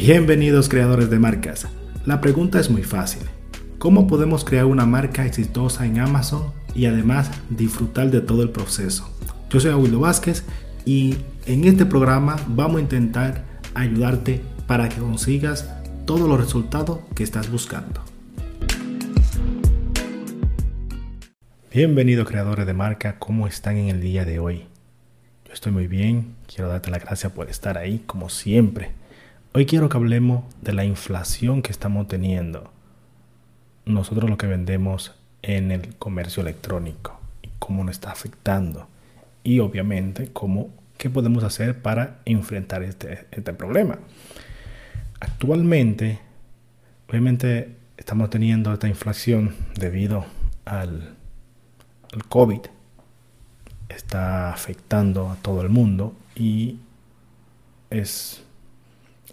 Bienvenidos creadores de marcas. La pregunta es muy fácil. ¿Cómo podemos crear una marca exitosa en Amazon y además disfrutar de todo el proceso? Yo soy Aguilo Vázquez y en este programa vamos a intentar ayudarte para que consigas todos los resultados que estás buscando. Bienvenidos creadores de marca, ¿cómo están en el día de hoy? Yo estoy muy bien, quiero darte la gracias por estar ahí como siempre. Hoy quiero que hablemos de la inflación que estamos teniendo. Nosotros lo que vendemos en el comercio electrónico y cómo nos está afectando. Y obviamente cómo, qué podemos hacer para enfrentar este, este problema. Actualmente, obviamente estamos teniendo esta inflación debido al, al COVID. Está afectando a todo el mundo y es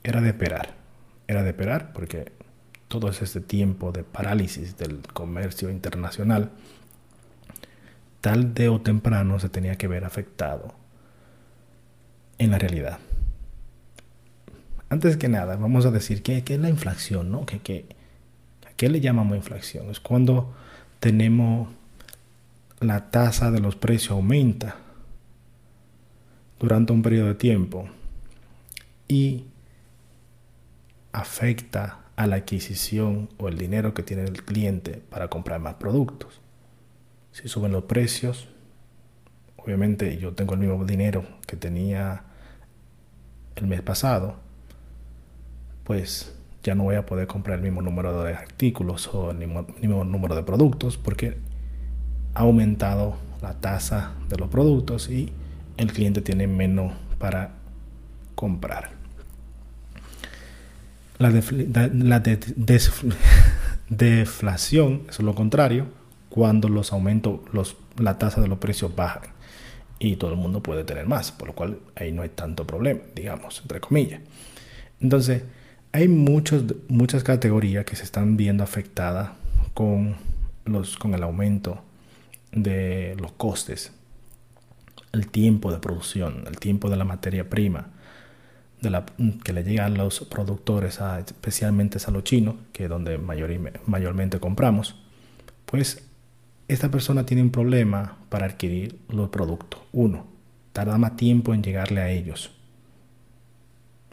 era de esperar. Era de esperar porque todo ese tiempo de parálisis del comercio internacional, tal de o temprano se tenía que ver afectado en la realidad. Antes que nada, vamos a decir qué, es la inflación, ¿no? ¿Qué, qué, ¿A qué le llamamos inflación? Es cuando tenemos la tasa de los precios aumenta durante un periodo de tiempo y afecta a la adquisición o el dinero que tiene el cliente para comprar más productos. Si suben los precios, obviamente yo tengo el mismo dinero que tenía el mes pasado, pues ya no voy a poder comprar el mismo número de artículos o el mismo, mismo número de productos porque ha aumentado la tasa de los productos y el cliente tiene menos para comprar. La, deflación es lo contrario, cuando los aumentos, los, la tasa de los precios bajan y todo el mundo puede tener más, por lo cual ahí no hay tanto problema, digamos, entre comillas. Entonces, hay muchos, muchas categorías que se están viendo afectadas con, los, con el aumento de los costes, el tiempo de producción, el tiempo de la materia prima, que le llegan los productores, especialmente a los chinos, que es donde mayormente compramos, pues esta persona tiene un problema para adquirir los productos. Uno, tarda más tiempo en llegarle a ellos.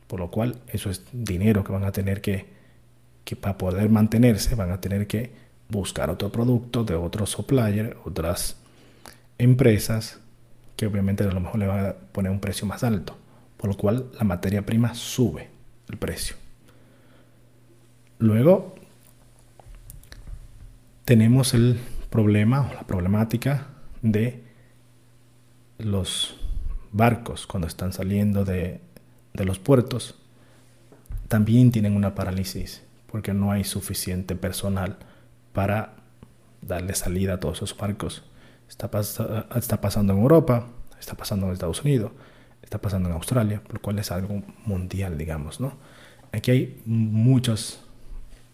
Por lo cual, eso es dinero que van a tener que, que para poder mantenerse, van a tener que buscar otro producto de otros suppliers, otras empresas, que obviamente a lo mejor le van a poner un precio más alto por lo cual la materia prima sube el precio. Luego tenemos el problema o la problemática de los barcos cuando están saliendo de, de los puertos. También tienen una parálisis porque no hay suficiente personal para darle salida a todos esos barcos. Está, está pasando en Europa, está pasando en Estados Unidos, está pasando en Australia, por lo cual es algo mundial, digamos, ¿no? Aquí hay muchas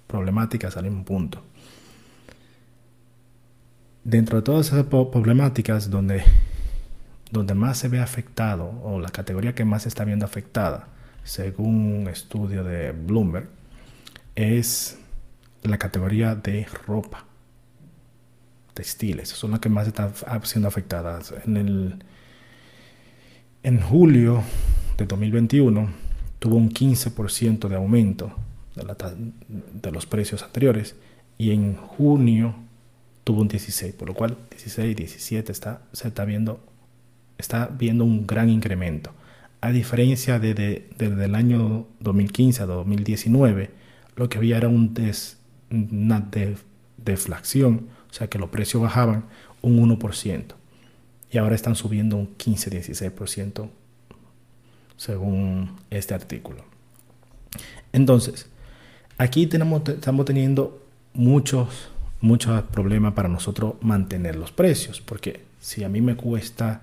problemáticas al mismo punto. Dentro de todas esas problemáticas donde, donde más se ve afectado, o la categoría que más está viendo afectada, según un estudio de Bloomberg, es la categoría de ropa, textiles, son las que más están siendo afectadas. En el en julio de 2021 tuvo un 15% de aumento de, los precios anteriores y en junio tuvo un 16, por lo cual 16 y 17 está, se está viendo, está viendo un gran incremento. A diferencia de, el año 2015 a 2019, lo que había era un una deflación, o sea que los precios bajaban un 1% y ahora están subiendo un 15-16% según este artículo. Entonces, aquí tenemos, estamos teniendo muchos, muchos problemas para nosotros mantener los precios, porque si a mí me cuesta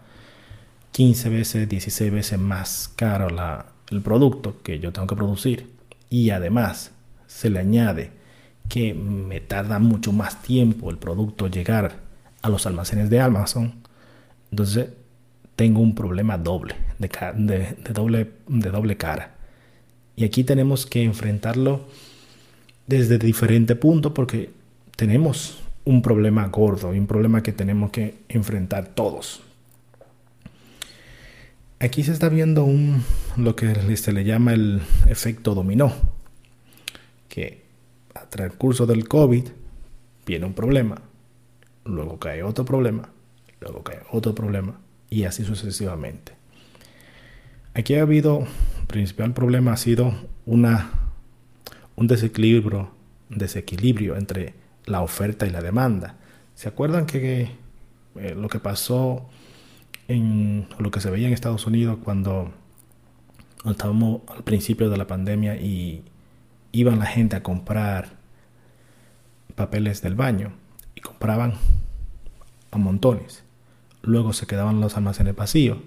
15 veces, 16 veces más caro la, el producto que yo tengo que producir y además se le añade que me tarda mucho más tiempo el producto llegar a los almacenes de Amazon, entonces tengo un problema doble, de, doble, de doble cara. Y aquí tenemos que enfrentarlo desde diferentes puntos porque tenemos un problema gordo y un problema que tenemos que enfrentar todos. Aquí se está viendo un, lo que se le llama el efecto dominó, que a transcurso del COVID viene un problema, luego cae otro problema, otro problema y así sucesivamente. Aquí ha habido, el principal problema ha sido una, un desequilibrio, desequilibrio entre la oferta y la demanda. ¿Se acuerdan que eh, lo que pasó en lo que se veía en Estados Unidos cuando estábamos al principio de la pandemia y iban la gente a comprar papeles del baño y compraban a montones. Luego se quedaban los almacenes vacíos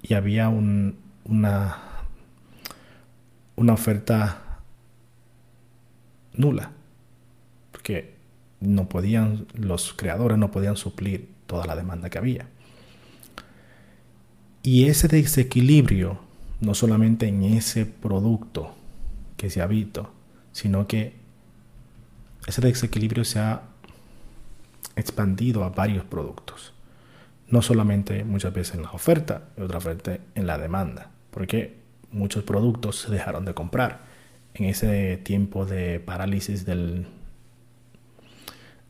y había un, una, una oferta nula. Porque no podían, los creadores no podían suplir toda la demanda que había. Y ese desequilibrio, no solamente en ese producto que se ha visto, sino que ese desequilibrio se ha expandido a varios productos. No solamente muchas veces en la oferta, y otra vez en la demanda, porque muchos productos se dejaron de comprar. En ese tiempo de parálisis del,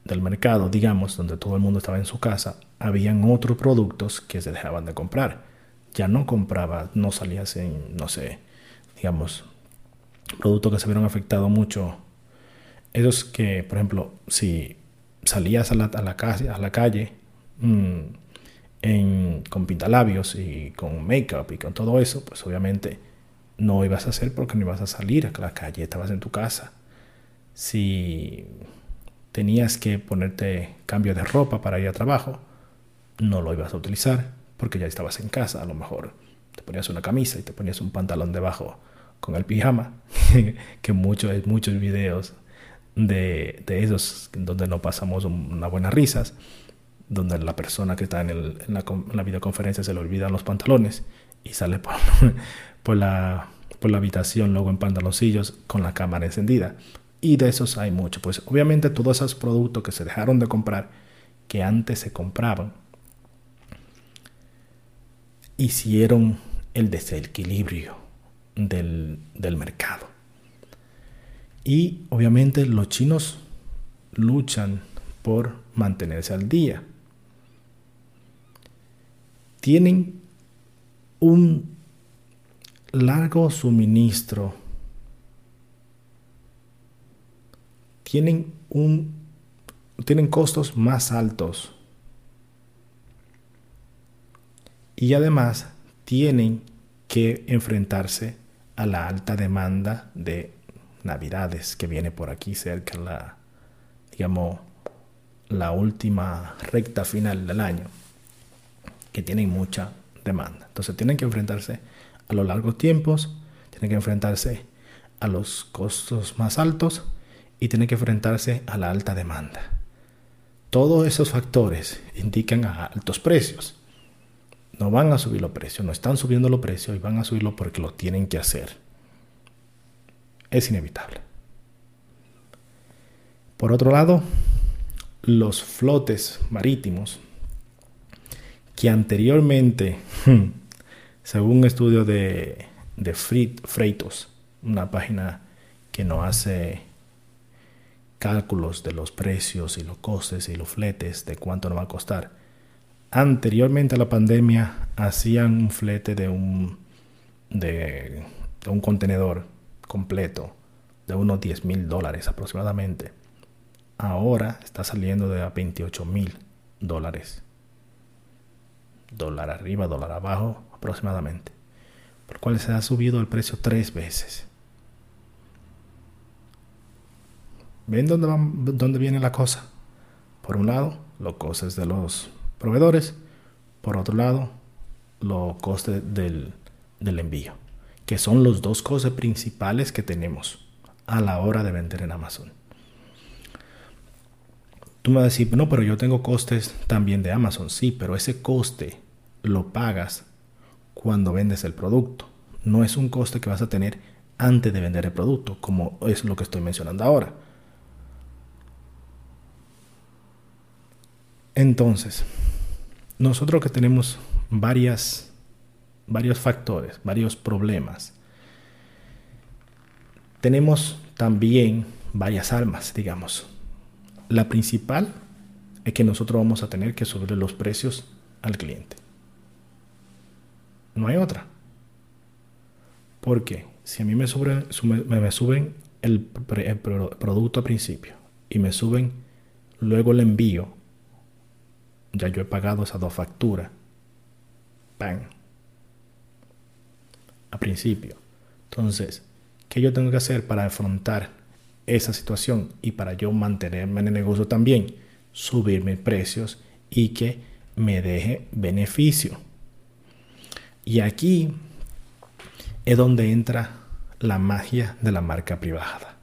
del mercado, digamos, donde todo el mundo estaba en su casa, habían otros productos que se dejaban de comprar. Ya no compraba, no salías en, no sé, digamos, productos que se vieron afectados mucho. Esos que, por ejemplo, si salías a la, a la calle, a la calle mm, con pintalabios y con make-up y con todo eso, pues obviamente no ibas a hacer porque no ibas a salir a la calle, estabas en tu casa. Si tenías que ponerte cambio de ropa para ir a trabajo, no lo ibas a utilizar porque ya estabas en casa, a lo mejor te ponías una camisa y te ponías un pantalón debajo con el pijama, que muchos, muchos videos de, de esos donde no pasamos unas buenas risas, donde la persona que está en, la, videoconferencia se le olvidan los pantalones y sale por, por, la, por la habitación luego en pantaloncillos con la cámara encendida. Y de esos hay mucho. Pues obviamente todos esos productos que se dejaron de comprar, que antes se compraban, hicieron el desequilibrio del, del mercado. Y obviamente los chinos luchan por mantenerse al día. Tienen un largo suministro. Tienen un tienen costos más altos. Y además tienen que enfrentarse a la alta demanda de Navidades que viene por aquí cerca, la, digamos, la última recta final del año, tienen mucha demanda. Entonces tienen que enfrentarse a los largos tiempos, tienen que enfrentarse a los costos más altos y tienen que enfrentarse a la alta demanda. Todos esos factores indican a altos precios. No van a subir los precios, no están subiendo los precios y van a subirlo porque lo tienen que hacer. Es inevitable. Por otro lado, los flotes marítimos que anteriormente, según un estudio de, Freightos, una página que no hace cálculos de los precios y los costes y los fletes de cuánto nos va a costar, anteriormente a la pandemia hacían un flete de un, de, un contenedor completo de unos 10 mil dólares aproximadamente. Ahora está saliendo de a 28 mil dólares. Dólar arriba, dólar abajo aproximadamente. Por cual se ha subido el precio tres veces. ¿Ven dónde, van, dónde viene la cosa? Por un lado, los costes de los proveedores. Por otro lado, los costes del, del envío, que son los dos costes principales que tenemos a la hora de vender en Amazon. Tú me vas a decir, no, pero yo tengo costes también de Amazon. Sí, pero ese coste lo pagas cuando vendes el producto. No es un coste que vas a tener antes de vender el producto, como es lo que estoy mencionando ahora. Entonces, nosotros que tenemos varias, varios factores, varios problemas, tenemos también varias armas, digamos. La principal es que nosotros vamos a tener que subir los precios al cliente. No hay otra. Porque si a mí me, suben, el, producto a principio y me suben luego el envío, ya yo he pagado esas dos facturas. ¡Bang! A principio. Entonces, ¿qué yo tengo que hacer para afrontar esa situación y para yo mantenerme en el negocio también? Subir mis precios y que me deje beneficio. Y aquí es donde entra la magia de la marca privada.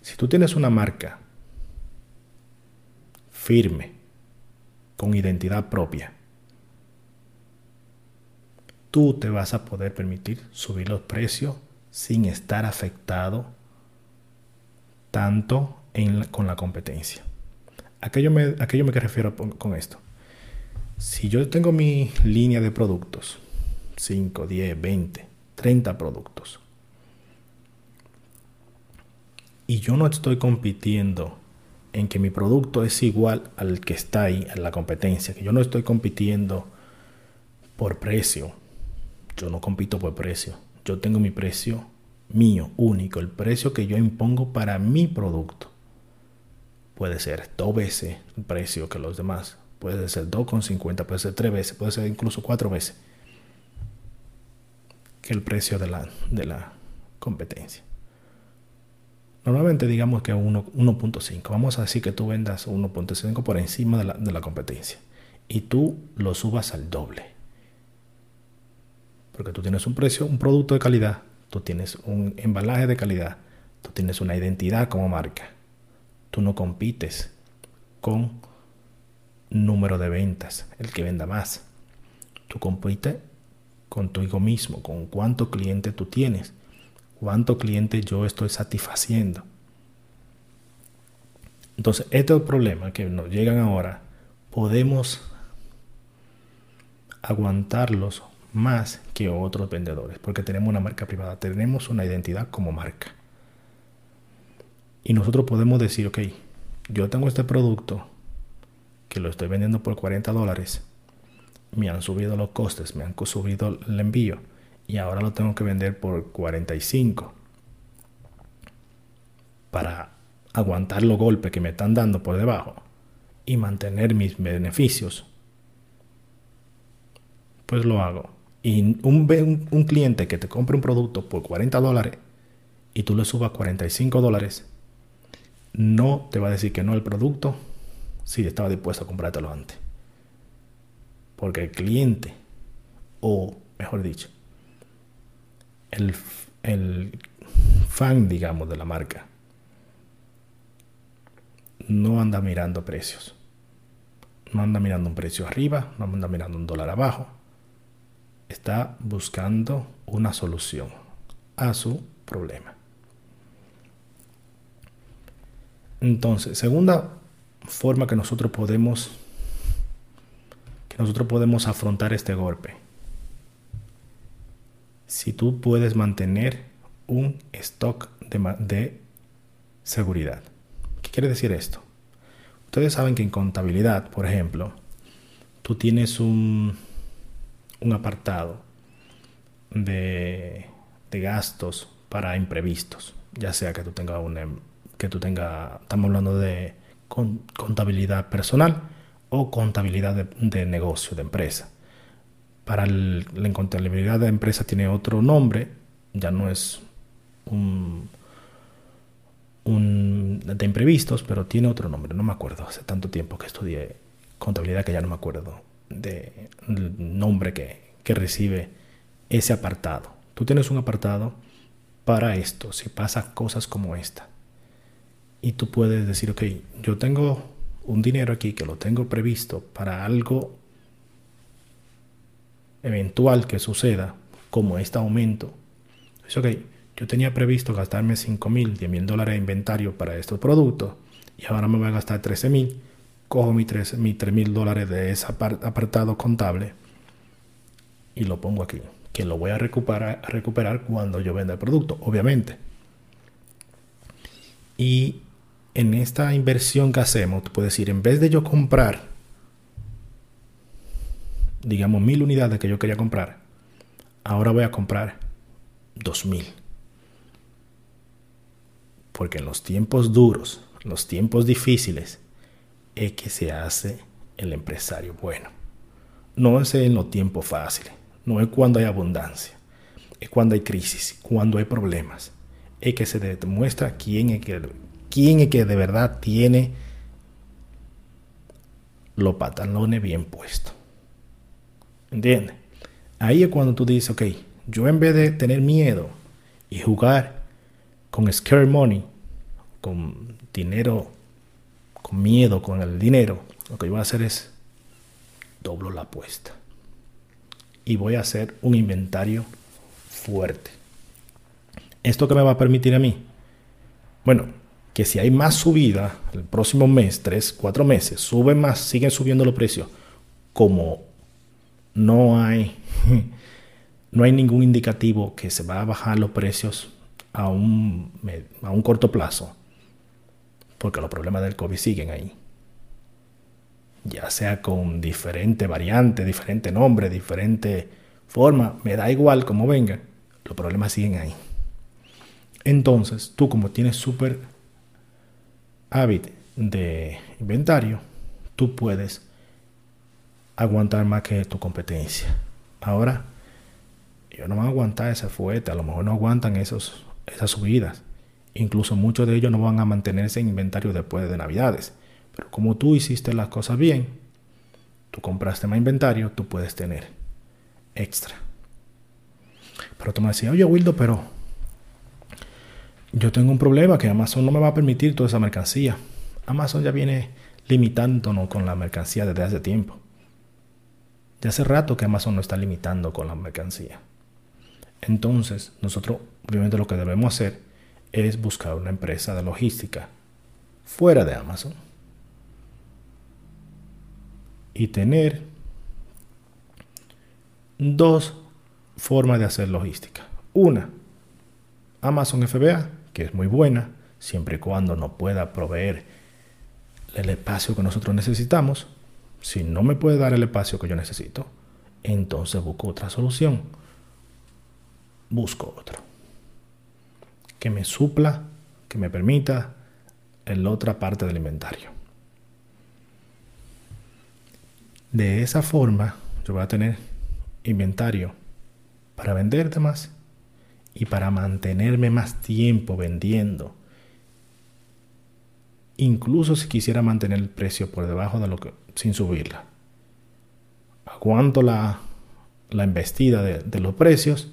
Si tú tienes una marca firme, con identidad propia, tú te vas a poder permitir subir los precios sin estar afectado tanto con la competencia. ¿A qué yo me, me refiero con esto? Si yo tengo mi línea de productos, 5, 10, 20, 30 productos, y yo no estoy compitiendo en que mi producto es igual al que está ahí en la competencia, que yo no estoy compitiendo por precio, yo no compito por precio, yo tengo mi precio mío, único, el precio que yo impongo para mi producto. Puede ser dos veces el precio que los demás, puede ser 2,50, puede ser tres veces, puede ser incluso cuatro veces que el precio de la, de la competencia. Normalmente digamos que 1.5. Vamos a decir que tú vendas 1.5 por encima de la, de la competencia. Y tú lo subas al doble. Porque tú tienes un precio, un producto de calidad, tú tienes un embalaje de calidad, tú tienes una identidad como marca. Tú no compites con número de ventas, el que venda más. Tú compites con tu ego mismo, con cuánto cliente tú tienes cuánto cliente yo estoy satisfaciendo. Entonces, estos problemas que nos llegan ahora, podemos aguantarlos más que otros vendedores, porque tenemos una marca privada, tenemos una identidad como marca. Y nosotros podemos decir, ok, yo tengo este producto que lo estoy vendiendo por 40 dólares, me han subido los costes, me han subido el envío y ahora lo tengo que vender por 45 para aguantar los golpes que me están dando por debajo y mantener mis beneficios, pues lo hago. Y un, un, cliente que te compre un producto por 40 dólares y tú le subas 45 dólares, no te va a decir que no el producto si estaba dispuesto a comprártelo antes. Porque el cliente, o mejor dicho, el, fan, digamos, de la marca no anda mirando precios. No anda mirando un precio arriba, no anda mirando un dólar abajo. Está buscando una solución a su problema. Entonces, segunda forma que nosotros podemos que nosotros podemos afrontar este golpe si tú puedes mantener un stock de, seguridad. ¿Qué quiere decir esto? Ustedes saben que en contabilidad, por ejemplo, tú tienes un, un apartado de, gastos para imprevistos, ya sea que tú tengas una, que tú tengas, estamos hablando de contabilidad personal o contabilidad de negocio, de empresa. Para la incontabilidad de empresa tiene otro nombre, ya no es un, de imprevistos, pero tiene otro nombre, no me acuerdo, hace tanto tiempo que estudié contabilidad que ya no me acuerdo del nombre que, que recibe ese apartado. Tú tienes un apartado para esto, si pasa cosas como esta. Y tú puedes decir, ok, yo tengo un dinero aquí que lo tengo previsto para algo eventual que suceda, como este aumento, es ok, yo tenía previsto gastarme 5 mil, 10 mil dólares de inventario para estos productos y ahora me voy a gastar 13 mil, cojo mis 3 mil dólares de ese apartado contable y lo pongo aquí, que lo voy a recuperar, recuperar cuando yo venda el producto, obviamente. Y en esta inversión que hacemos, tú puedes decir, en vez de yo comprar, digamos, mil unidades que yo quería comprar, ahora voy a comprar dos mil. Porque en los tiempos duros, los tiempos difíciles, es que se hace el empresario bueno. No es en los tiempos fáciles, no es cuando hay abundancia, es cuando hay crisis, cuando hay problemas. Es que se demuestra quién es que quién es que de verdad tiene los pantalones bien puestos. ¿Entiendes? Ahí es cuando tú dices, ok, yo en vez de tener miedo y jugar con scare money, con dinero, con miedo, con el dinero, lo que yo voy a hacer es doblo la apuesta. Y voy a hacer un inventario fuerte. ¿Esto qué me va a permitir a mí? Bueno, que si hay más subida el próximo mes, tres, cuatro meses, suben más, siguen subiendo los precios, como no hay, no hay ningún indicativo que se va a bajar los precios a un, a un corto plazo, porque los problemas del COVID siguen ahí. Ya sea con diferente variante, diferente nombre, diferente forma, me da igual como venga, los problemas siguen ahí. Entonces, tú como tienes súper hábito de inventario, tú puedes aguantar más que tu competencia. Ahora, ellos no van a aguantar ese fuerte, a lo mejor no aguantan esos, esas subidas. Incluso muchos de ellos no van a mantenerse en inventario después de Navidades. Pero como tú hiciste las cosas bien, tú compraste más inventario, tú puedes tener extra. Pero tú me decías, oye Wildo, pero yo tengo un problema que Amazon no me va a permitir toda esa mercancía. Amazon ya viene limitándonos con la mercancía desde hace tiempo. Ya hace rato que Amazon no está limitando con la mercancía. Entonces, nosotros obviamente lo que debemos hacer es buscar una empresa de logística fuera de Amazon y tener dos formas de hacer logística. Una, Amazon FBA que es muy buena, siempre y cuando nos pueda proveer el espacio que nosotros necesitamos. Si no me puede dar el espacio que yo necesito, entonces busco otra solución. Busco otro. Que me supla, que me permita en la otra parte del inventario. De esa forma, yo voy a tener inventario para vender más y para mantenerme más tiempo vendiendo. Incluso si quisiera mantener el precio por debajo de lo que sin subirla. Aguanto la, la embestida de, los precios,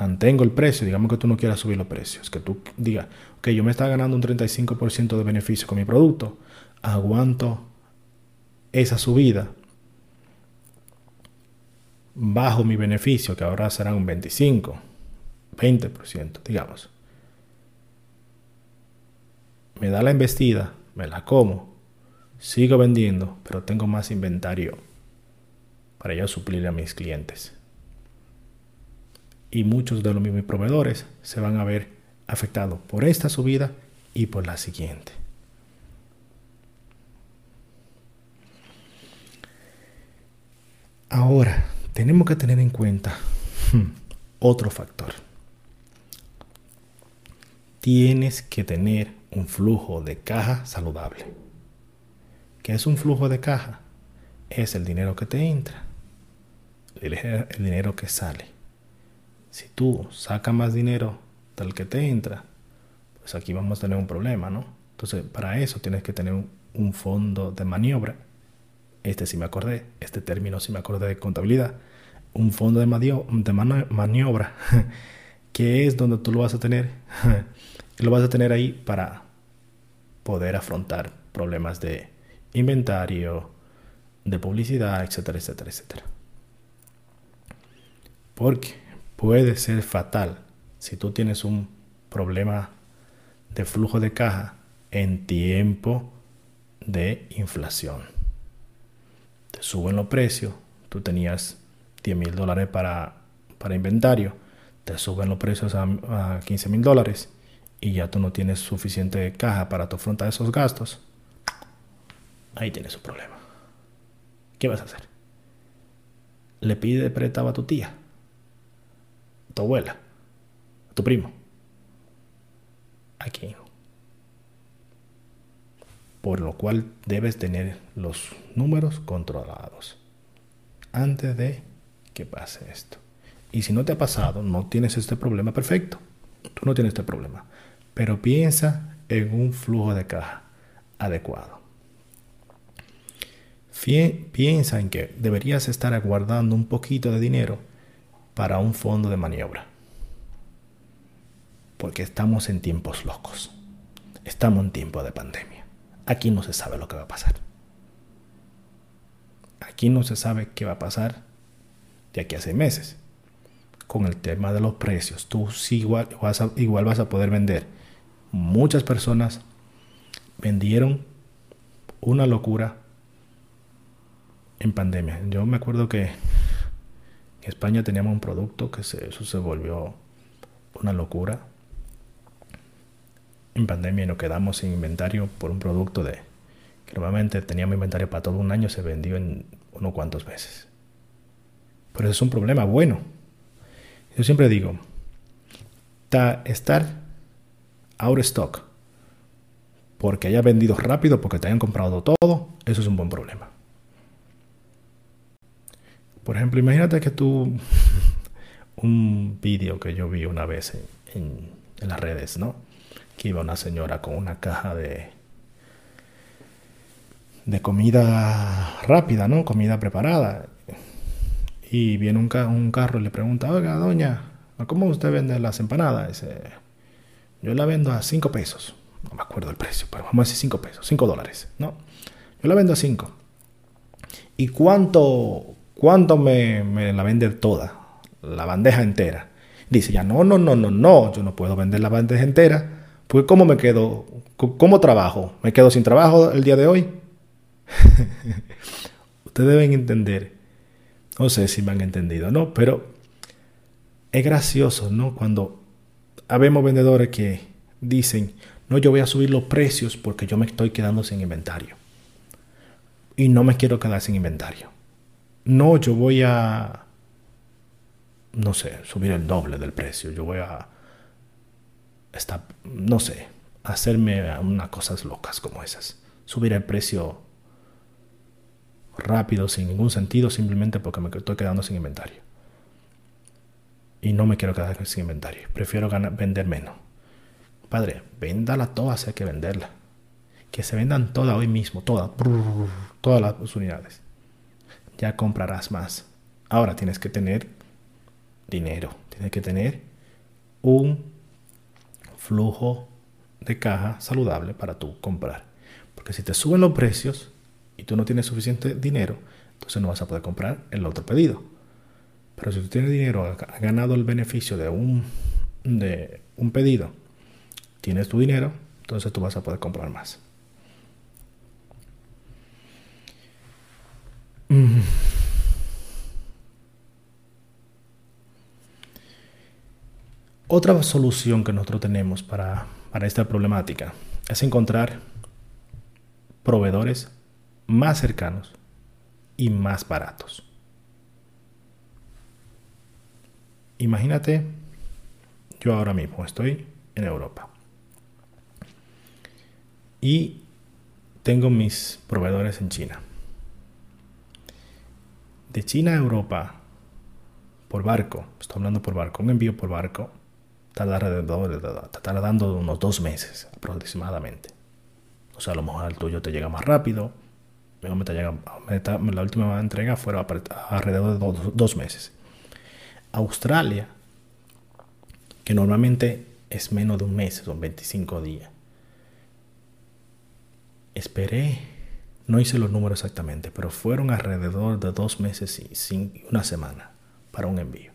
mantengo el precio, digamos que tú no quieras subir los precios, que tú digas, ok, yo me está ganando un 35% de beneficio con mi producto, aguanto esa subida, bajo mi beneficio, que ahora será un 25%, 20%, digamos. Me da la embestida, me la como, sigo vendiendo, pero tengo más inventario para yo suplir a mis clientes. Y muchos de los mismos proveedores se van a ver afectados por esta subida y por la siguiente. Ahora, tenemos que tener en cuenta hmm, otro factor tienes que tener un flujo de caja saludable. ¿Qué es un flujo de caja? Es el dinero que te entra, el, dinero que sale. Si tú sacas más dinero del que te entra, pues aquí vamos a tener un problema, ¿no? Entonces, para eso tienes que tener un, fondo de maniobra. Este sí me acordé, este término sí me acordé de contabilidad. Un fondo de, de maniobra, que es donde tú lo vas a tener lo vas a tener ahí para poder afrontar problemas de inventario, de publicidad, etcétera, etcétera, etcétera. Porque puede ser fatal si tú tienes un problema de flujo de caja en tiempo de inflación. Te suben los precios, tú tenías 10 mil dólares para, para inventario, te suben los precios a, a 15 mil dólares y ya tú no tienes suficiente caja para tu afrontar esos gastos, ahí tienes un problema. ¿Qué vas a hacer? Le pide prestado a tu tía, a tu abuela, a tu primo. Aquí. Por lo cual debes tener los números controlados antes de que pase esto. Y si no te ha pasado, no tienes este problema, perfecto. Tú no tienes este problema. Pero piensa en un flujo de caja adecuado. Piensa en que deberías estar aguardando un poquito de dinero para un fondo de maniobra. Porque estamos en tiempos locos. Estamos en tiempo de pandemia. Aquí no se sabe lo que va a pasar. Aquí no se sabe qué va a pasar de aquí a seis meses. Con el tema de los precios, tú igual igual vas a poder vender. Muchas personas vendieron una locura en pandemia. Yo me acuerdo que España teníamos un producto que se, eso se volvió una locura. En pandemia nos quedamos sin inventario por un producto de que normalmente teníamos inventario para todo un año, se vendió en unos cuantos meses. Pero eso es un problema bueno. Yo siempre digo, estar out of stock porque haya vendido rápido, porque te hayan comprado todo, eso es un buen problema. Por ejemplo, imagínate que tú, un vídeo que yo vi una vez en, las redes, ¿no? Que iba una señora con una caja de, de comida rápida, ¿no? Comida preparada. Y viene un, carro y le pregunta, oiga, doña, ¿cómo usted vende las empanadas? Dice, yo la vendo a 5 pesos. No me acuerdo el precio, pero vamos a decir 5 pesos, 5 dólares, ¿no? Yo la vendo a 5. ¿Y cuánto, ¿Cuánto me, la vende toda? La bandeja entera. Dice ya, no, no, no, no, no, yo no puedo vender la bandeja entera. Pues ¿cómo me quedo? ¿Cómo trabajo? ¿Me quedo sin trabajo el día de hoy? Ustedes deben entender. No sé si me han entendido, ¿no? Pero es gracioso, ¿no? Cuando habemos vendedores que dicen, no, yo voy a subir los precios porque yo me estoy quedando sin inventario. Y no me quiero quedar sin inventario no, yo voy a, no sé, subir el doble del precio, yo voy a, no sé, hacerme unas cosas locas como esas, subir el precio rápido, sin ningún sentido, simplemente porque me estoy quedando sin inventario. Y no me quiero quedar sin inventario, prefiero vender menos. Padre, véndala toda, hay que venderla. Que se vendan todas hoy mismo, todas, todas las unidades ya comprarás más. Ahora tienes que tener dinero, tienes que tener un flujo de caja saludable para tú comprar. Porque si te suben los precios y tú no tienes suficiente dinero, entonces no vas a poder comprar el otro pedido. Pero si tú tienes dinero, has ganado el beneficio de un, de un pedido, tienes tu dinero, entonces tú vas a poder comprar más. Otra solución que nosotros tenemos para, para esta problemática es encontrar proveedores más cercanos y más baratos. Imagínate, yo ahora mismo estoy en Europa y tengo mis proveedores en China de China a Europa por barco, estoy hablando por barco, un envío por barco tarda alrededor, está tardando unos dos meses aproximadamente. O sea, a lo mejor el tuyo te llega más rápido. Te llega, la última entrega fue alrededor de dos, meses. Australia, que normalmente es menos de un mes, son 25 días. Esperé no hice los números exactamente, pero fueron alrededor de dos meses y una semana para un envío.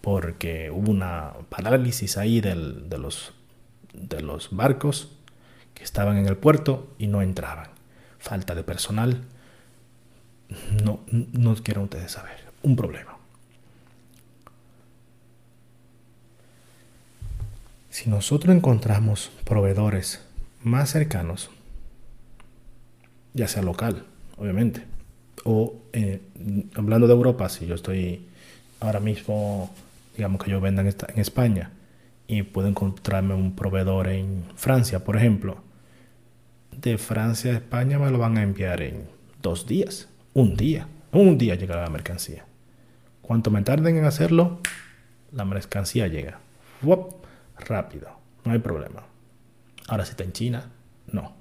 Porque hubo una parálisis ahí de, los, de los barcos que estaban en el puerto y no entraban. Falta de personal. No, no quieren ustedes saber. Un problema. Si nosotros encontramos proveedores más cercanos, ya sea local, obviamente, o eh, hablando de Europa, si yo estoy ahora mismo, digamos que yo venda en, España y puedo encontrarme un proveedor en Francia, por ejemplo, de Francia a España me lo van a enviar en dos días, un día, un día llegará la mercancía. Cuanto me tarden en hacerlo, la mercancía llega. Rápido, no hay problema. Ahora si está en China, no.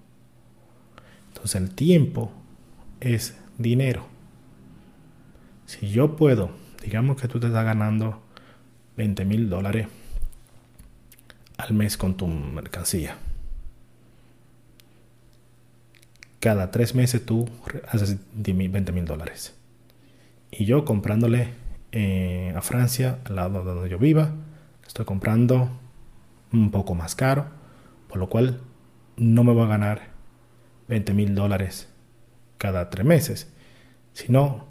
Entonces el tiempo es dinero. Si yo puedo, digamos que tú te estás ganando 20 mil dólares al mes con tu mercancía. Cada tres meses tú haces 20 mil dólares. Y yo comprándole eh, a Francia, al lado de donde yo viva, estoy comprando un poco más caro, por lo cual no me voy a ganar 20 mil dólares cada tres meses, sino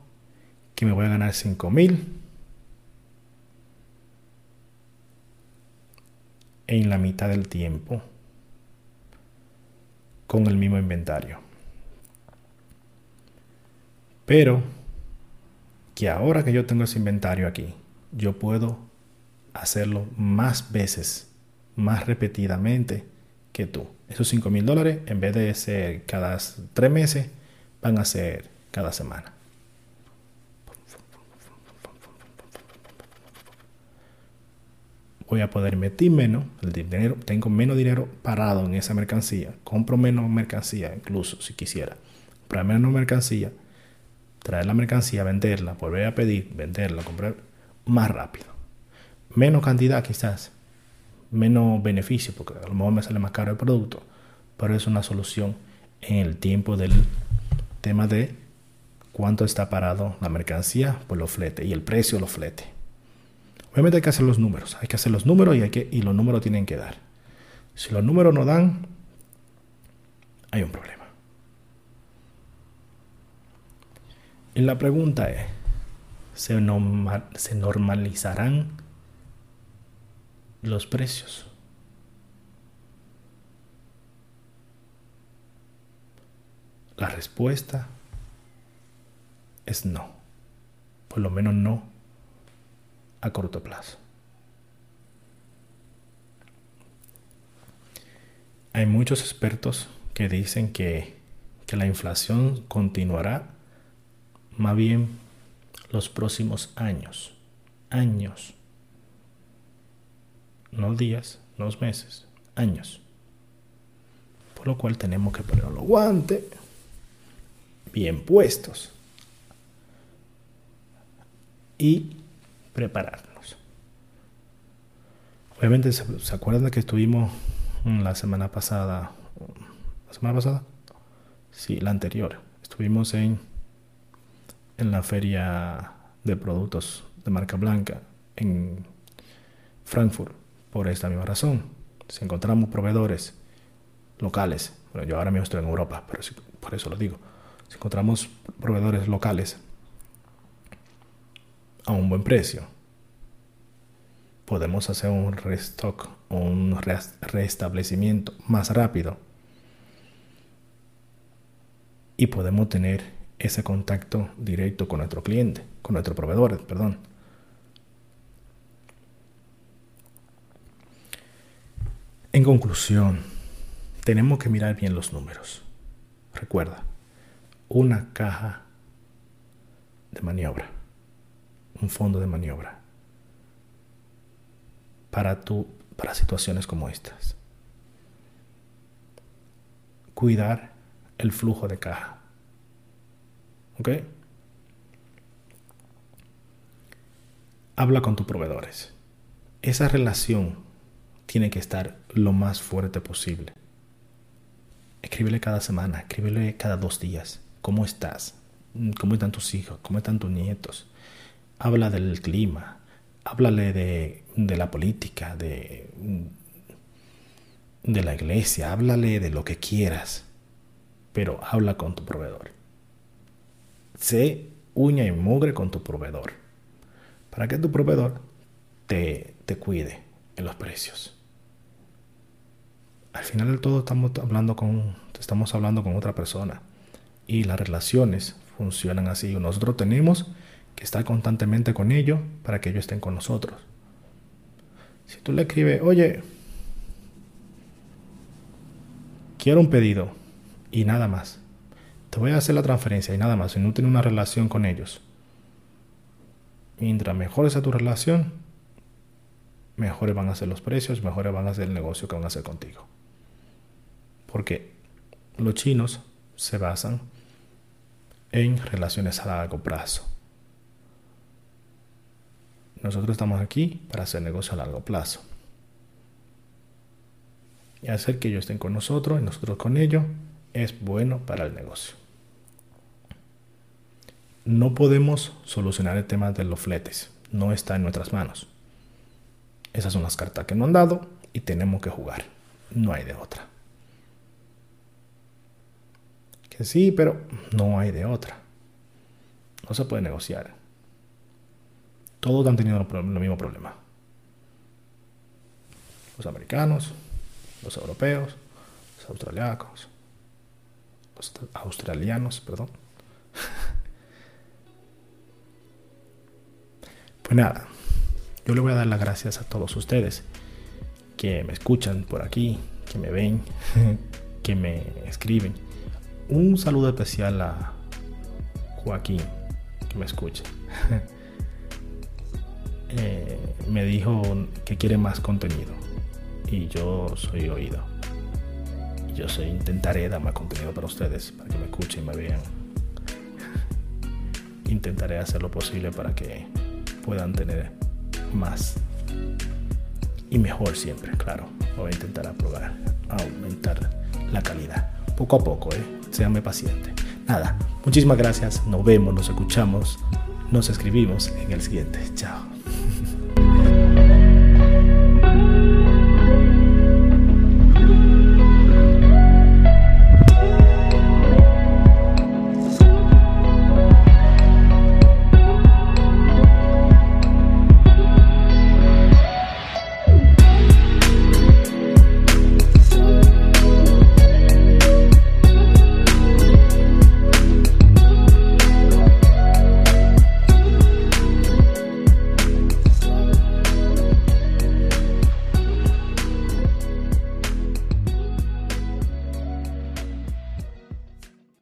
que me voy a ganar 5 mil en la mitad del tiempo con el mismo inventario. Pero que ahora que yo tengo ese inventario aquí, yo puedo hacerlo más veces, más repetidamente que tú. Esos 5 mil dólares, en vez de ser cada tres meses, van a ser cada semana. Voy a poder invertir menos, el dinero, tengo menos dinero parado en esa mercancía, compro menos mercancía, incluso si quisiera, comprar menos mercancía, traer la mercancía, venderla, volver a pedir, venderla, comprar más rápido. Menos cantidad quizás, menos beneficio, porque a lo mejor me sale más caro el producto, pero es una solución en el tiempo del tema de cuánto está parado la mercancía por los fletes y el precio de los fletes. Obviamente hay que hacer los números, hay que hacer los números y, hay que, y los números tienen que dar. Si los números no dan, hay un problema. Y la pregunta es, ¿se, ¿se normalizarán los precios? La respuesta es no. Por lo menos no a corto plazo. Hay muchos expertos que dicen que, que la inflación continuará más bien los próximos años. Años. No días, no meses, años. Por lo cual tenemos que poner los guantes bien puestos y prepararnos. Obviamente, ¿se, acuerdan de que estuvimos la semana pasada? ¿La semana pasada? Sí, la anterior. Estuvimos en, en la feria de productos de marca blanca en Frankfurt por esta misma razón. Si encontramos proveedores locales, bueno, yo ahora mismo estoy en Europa, pero por eso lo digo si encontramos proveedores locales a un buen precio, podemos hacer un restock o un restablecimiento más rápido y podemos tener ese contacto directo con nuestro cliente, con nuestro proveedor, perdón. En conclusión, tenemos que mirar bien los números. Recuerda, una caja de maniobra, un fondo de maniobra para, tu, para situaciones como estas. Cuidar el flujo de caja. ¿Ok? Habla con tus proveedores. Esa relación tiene que estar lo más fuerte posible. Escríbele cada semana, escríbele cada dos días ¿Cómo estás? ¿Cómo están tus hijos? ¿Cómo están tus nietos? Habla del clima. háblale de, de la política, de, de la iglesia, háblale de lo que quieras, pero habla con tu proveedor. Sé uña y mugre con tu proveedor, para que tu proveedor te, te cuide en los precios. Al final de todo estamos hablando con, estamos hablando con otra persona y las relaciones funcionan así. Nosotros tenemos estar constantemente con ellos para que ellos estén con nosotros. Si tú le escribes, oye, quiero un pedido y nada más. Te voy a hacer la transferencia y nada más. Si no tienes una relación con ellos. Mientras mejor sea tu relación, mejores van a ser los precios, mejores van a ser el negocio que van a hacer contigo. Porque los chinos se basan en relaciones a largo plazo. Nosotros estamos aquí para hacer negocio a largo plazo. Y hacer que ellos estén con nosotros y nosotros con ellos es bueno para el negocio. No podemos solucionar el tema de los fletes. No está en nuestras manos. Esas son las cartas que nos han dado y tenemos que jugar. No hay de otra. Que sí, pero no hay de otra. No se puede negociar. Todos han tenido el mismo problema. Los americanos, los europeos, los australianos, los australianos, perdón. Pues nada, yo le voy a dar las gracias a todos ustedes que me escuchan por aquí, que me ven, que me escriben. Un saludo especial a Joaquín, que me escucha. Eh, me dijo que quiere más contenido y yo soy oído. Yo intentaré dar más contenido para ustedes, para que me escuchen y me vean. intentaré hacer lo posible para que puedan tener más y mejor siempre, claro. Voy a intentar aprobar, aumentar la calidad. Poco a poco, ¿eh? Séanme paciente. Nada, muchísimas gracias. Nos vemos, nos escuchamos, nos escribimos en el siguiente. Chao.